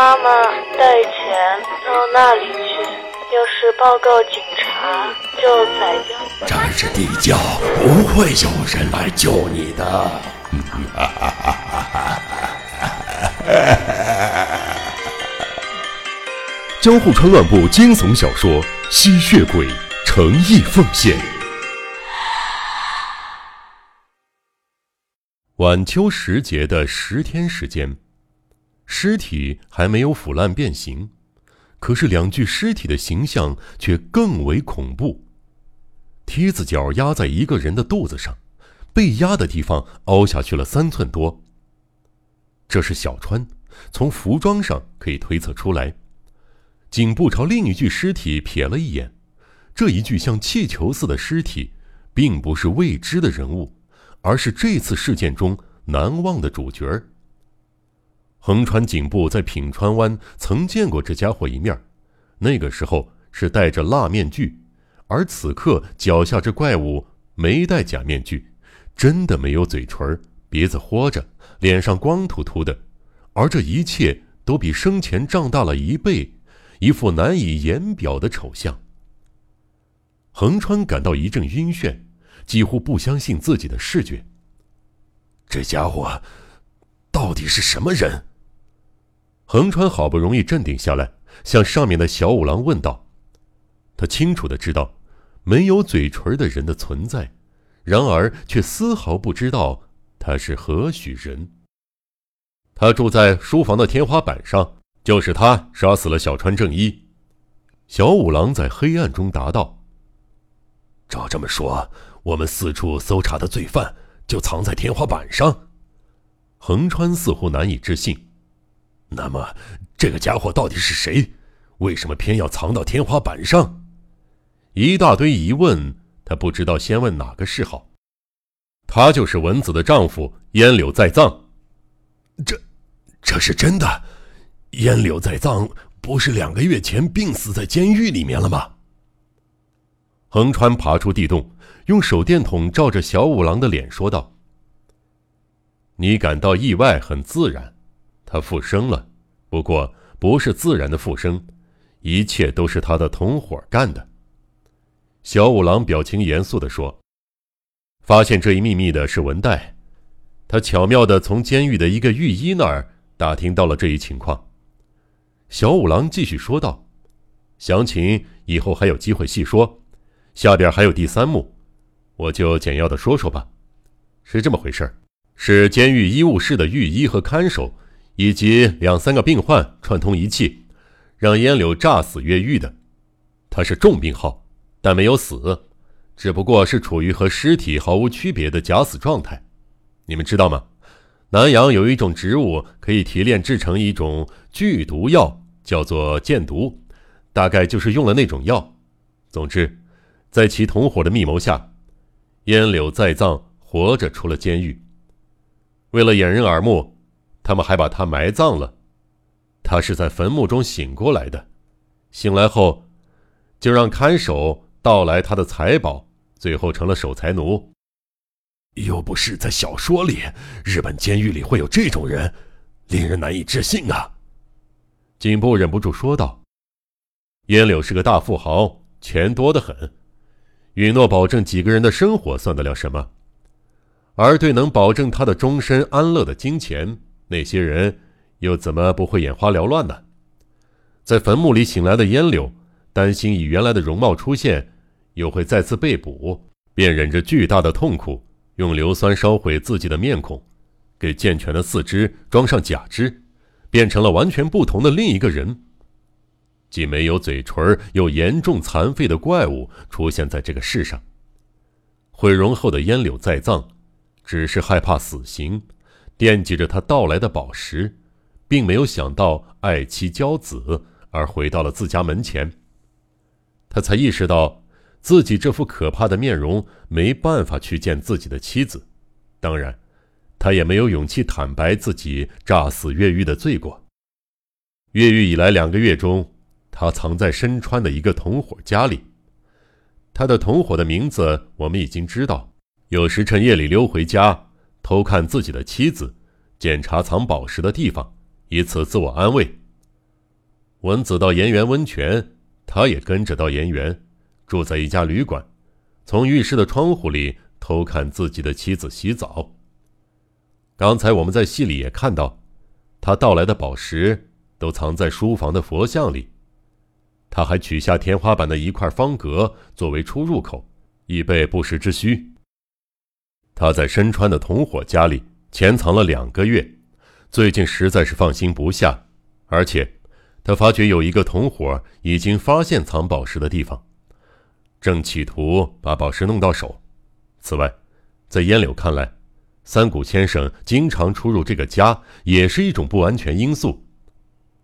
妈妈带钱到那里去，要是报告警察，就宰掉。战士地窖不会有人来救你的。江户川乱步惊悚小说《吸血鬼》诚意奉献。晚秋时节的十天时间，尸体还没有腐烂变形，可是两具尸体的形象却更为恐怖。梯子脚压在一个人的肚子上，被压的地方凹下去了三寸多。这是小川，从服装上可以推测出来。颈部朝另一具尸体瞥了一眼，这一具像气球似的尸体，并不是未知的人物。而是这次事件中难忘的主角。横川警部在品川湾曾见过这家伙一面，那个时候是戴着蜡面具，而此刻脚下这怪物没戴假面具，真的没有嘴唇，鼻子豁着，脸上光秃秃的，而这一切都比生前胀大了一倍，一副难以言表的丑相。横川感到一阵晕眩。几乎不相信自己的视觉。这家伙到底是什么人？横川好不容易镇定下来，向上面的小五郎问道：“他清楚的知道没有嘴唇的人的存在，然而却丝毫不知道他是何许人。”他住在书房的天花板上，就是他杀死了小川正一。小五郎在黑暗中答道：“照这么说。”我们四处搜查的罪犯就藏在天花板上，横川似乎难以置信。那么，这个家伙到底是谁？为什么偏要藏到天花板上？一大堆疑问，他不知道先问哪个是好。他就是文子的丈夫烟柳在藏。这，这是真的？烟柳在藏不是两个月前病死在监狱里面了吗？横川爬出地洞。用手电筒照着小五郎的脸，说道：“你感到意外很自然，他复生了，不过不是自然的复生，一切都是他的同伙干的。”小五郎表情严肃地说：“发现这一秘密的是文代，他巧妙地从监狱的一个狱医那儿打听到了这一情况。”小五郎继续说道：“详情以后还有机会细说，下边还有第三幕。”我就简要的说说吧，是这么回事：是监狱医务室的狱医和看守，以及两三个病患串通一气，让烟柳诈死越狱的。他是重病号，但没有死，只不过是处于和尸体毫无区别的假死状态。你们知道吗？南洋有一种植物可以提炼制成一种剧毒药，叫做箭毒，大概就是用了那种药。总之，在其同伙的密谋下。烟柳在藏，活着出了监狱。为了掩人耳目，他们还把他埋葬了。他是在坟墓中醒过来的，醒来后，就让看守盗来他的财宝，最后成了守财奴。又不是在小说里，日本监狱里会有这种人，令人难以置信啊！警部忍不住说道：“烟柳是个大富豪，钱多得很。”允诺保证几个人的生活算得了什么？而对能保证他的终身安乐的金钱，那些人又怎么不会眼花缭乱呢？在坟墓里醒来的烟柳，担心以原来的容貌出现，又会再次被捕，便忍着巨大的痛苦，用硫酸烧毁自己的面孔，给健全的四肢装上假肢，变成了完全不同的另一个人。既没有嘴唇又严重残废的怪物出现在这个世上。毁容后的烟柳在葬，只是害怕死刑，惦记着他到来的宝石，并没有想到爱妻娇子而回到了自家门前。他才意识到，自己这副可怕的面容没办法去见自己的妻子，当然，他也没有勇气坦白自己诈死越狱的罪过。越狱以来两个月中。他藏在身川的一个同伙家里，他的同伙的名字我们已经知道。有时趁夜里溜回家，偷看自己的妻子，检查藏宝石的地方，以此自我安慰。文子到岩园温泉，他也跟着到岩园，住在一家旅馆，从浴室的窗户里偷看自己的妻子洗澡。刚才我们在戏里也看到，他盗来的宝石都藏在书房的佛像里。他还取下天花板的一块方格作为出入口，以备不时之需。他在身川的同伙家里潜藏了两个月，最近实在是放心不下，而且。他发觉有一个同伙已经发现藏宝石的地方，正企图把宝石弄到手。此外，在烟柳看来，三谷先生经常出入这个家也是一种不安全因素，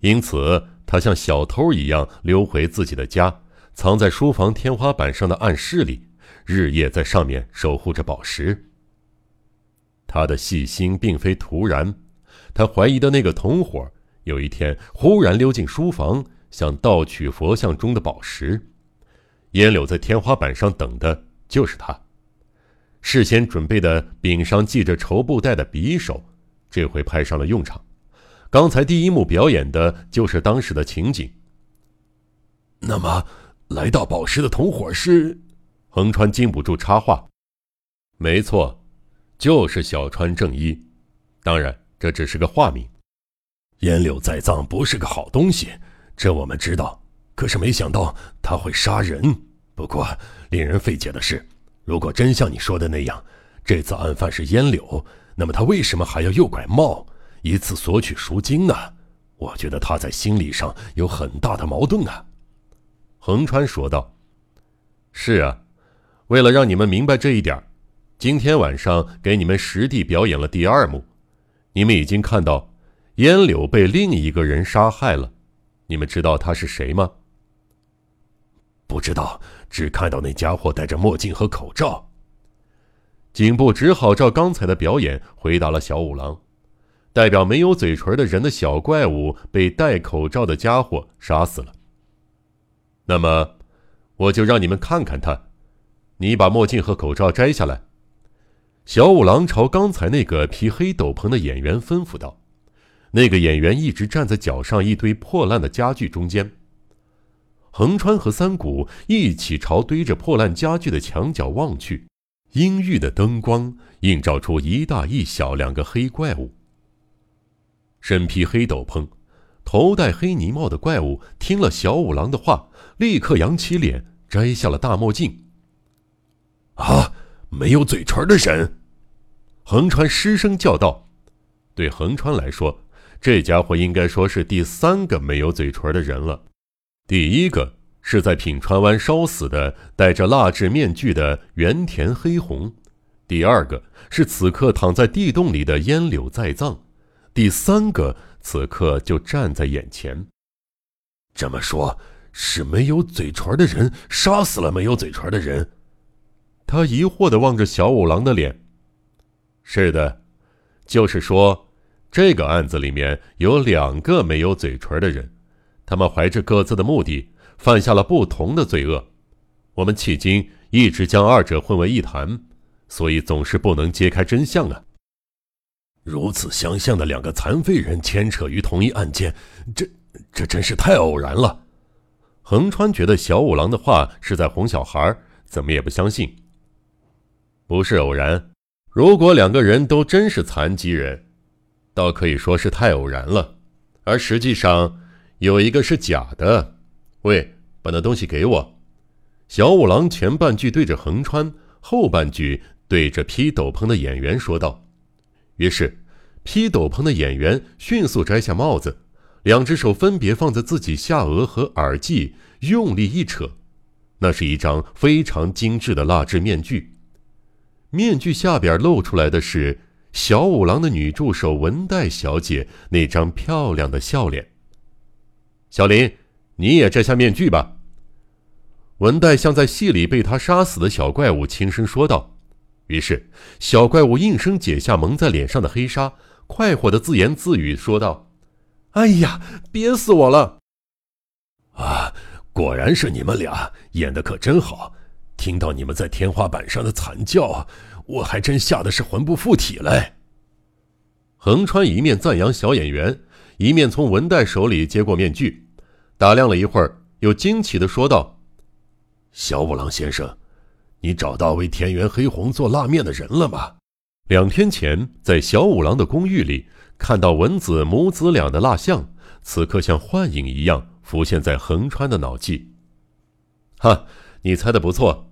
因此他像小偷一样溜回自己的家，藏在书房天花板上的暗室里，日夜在上面守护着宝石。他的细心并非突然，他怀疑的那个同伙。有一天，忽然溜进书房，想盗取佛像中的宝石。烟柳在天花板上等的就是他。事先准备的柄上系着绸布带的匕首，这回派上了用场。刚才第一幕表演的就是当时的情景。那么，来到宝石的同伙是？横川禁不住插话：“没错，就是小川正一。当然，这只是个化名。”烟柳在藏不是个好东西，这我们知道。可是没想到他会杀人。不过令人费解的是，如果真像你说的那样，这次案犯是烟柳，那么他为什么还要诱拐茂，以此索取赎金呢？我觉得他在心理上有很大的矛盾啊。横川说道：“是啊，为了让你们明白这一点，今天晚上给你们实地表演了第二幕。你们已经看到。”烟柳被另一个人杀害了，你们知道他是谁吗？不知道，只看到那家伙戴着墨镜和口罩。警部只好照刚才的表演回答了小五郎：代表没有嘴唇的人的小怪物被戴口罩的家伙杀死了。那么，我就让你们看看他。你把墨镜和口罩摘下来。小五郎朝刚才那个披黑斗篷的演员吩咐道。那个演员一直站在脚上一堆破烂的家具中间。横川和三谷一起朝堆着破烂家具的墙角望去，阴郁的灯光映照出一大一小两个黑怪物。身披黑斗篷、头戴黑呢帽的怪物听了小五郎的话，立刻扬起脸，摘下了大墨镜。啊！没有嘴唇的人！横川失声叫道：“对横川来说。”这家伙应该说是第三个没有嘴唇的人了。第一个是在品川湾烧死的戴着蜡制面具的原田黑红，第二个是此刻躺在地洞里的烟柳在藏，第三个此刻就站在眼前。这么说，是没有嘴唇的人杀死了没有嘴唇的人？他疑惑地望着小五郎的脸。是的，就是说。这个案子里面有两个没有嘴唇的人，他们怀着各自的目的，犯下了不同的罪恶。我们迄今一直将二者混为一谈，所以总是不能揭开真相啊。如此相像的两个残废人牵扯于同一案件，这这真是太偶然了。横川觉得小五郎的话是在哄小孩，怎么也不相信。不是偶然，如果两个人都真是残疾人。倒可以说是太偶然了，而实际上有一个是假的。喂，把那东西给我！小五郎前半句对着横川，后半句对着披斗篷的演员说道。于是，披斗篷的演员迅速摘下帽子，两只手分别放在自己下颚和耳际，用力一扯，那是一张非常精致的蜡制面具。面具下边露出来的是。小五郎的女助手文代小姐那张漂亮的笑脸。小林，你也摘下面具吧。文代像在戏里被他杀死的小怪物轻声说道。于是，小怪物应声解下蒙在脸上的黑纱，快活的自言自语说道：“哎呀，憋死我了！”啊，果然是你们俩演的可真好。听到你们在天花板上的惨叫。我还真吓得是魂不附体嘞。横川一面赞扬小演员，一面从文代手里接过面具，打量了一会儿，又惊奇的说道：“小五郎先生，你找到为田园黑红做腊面的人了吗？”两天前在小五郎的公寓里看到文子母子俩的蜡像，此刻像幻影一样浮现在横川的脑际。哈，你猜的不错，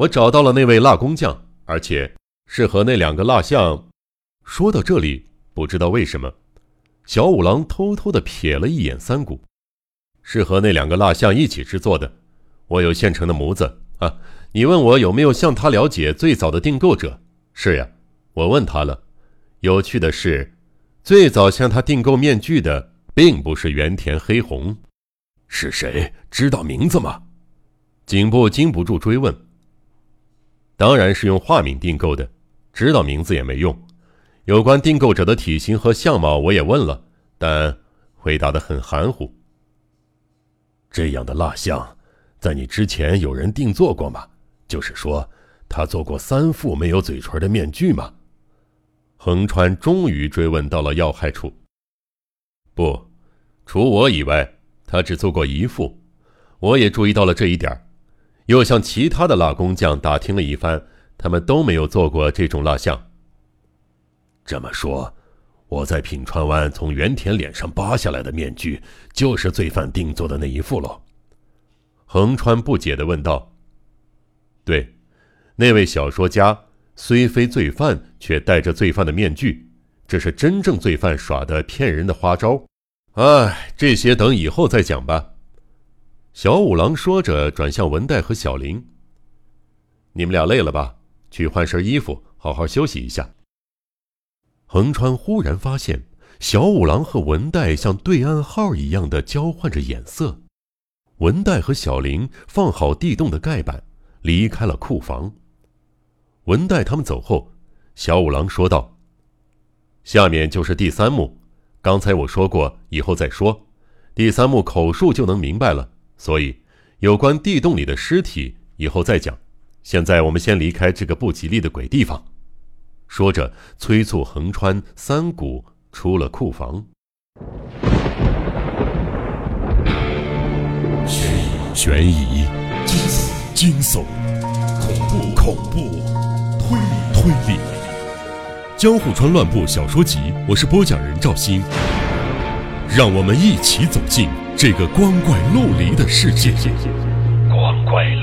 我找到了那位蜡工匠，而且是和那两个蜡像。说到这里，不知道为什么，小五郎偷偷的瞥了一眼三谷，是和那两个蜡像一起制作的。我有现成的模子啊，你问我有没有向他了解最早的订购者？是呀。我问他了，有趣的是，最早向他订购面具的并不是原田黑红，是谁？知道名字吗？颈部禁不住追问。当然是用化名订购的，知道名字也没用。有关订购者的体型和相貌我也问了，但回答的很含糊。这样的蜡像，在你之前有人定做过吗？就是说，他做过三副没有嘴唇的面具吗？横川终于追问到了要害处。不，除我以外，他只做过一副。我也注意到了这一点，又向其他的蜡工匠打听了一番，他们都没有做过这种蜡像。这么说，我在品川湾从原田脸上扒下来的面具，就是罪犯定做的那一副喽？横川不解地问道。对，那位小说家。虽非罪犯，却戴着罪犯的面具，这是真正罪犯耍的骗人的花招。哎，这些等以后再讲吧。小五郎说着，转向文代和小林：“你们俩累了吧？去换身衣服，好好休息一下。”横川忽然发现，小五郎和文代像对暗号一样的交换着眼色。文代和小林放好地洞的盖板，离开了库房。文代他们走后，小五郎说道：“下面就是第三幕。刚才我说过，以后再说。第三幕口述就能明白了，所以有关地洞里的尸体以后再讲。现在我们先离开这个不吉利的鬼地方。”说着，催促横川三谷出了库房。悬疑、惊悚、恐怖、恐怖。推理推理，《江户川乱步小说集》，我是播讲人赵鑫，让我们一起走进这个光怪陆离的世界。光怪。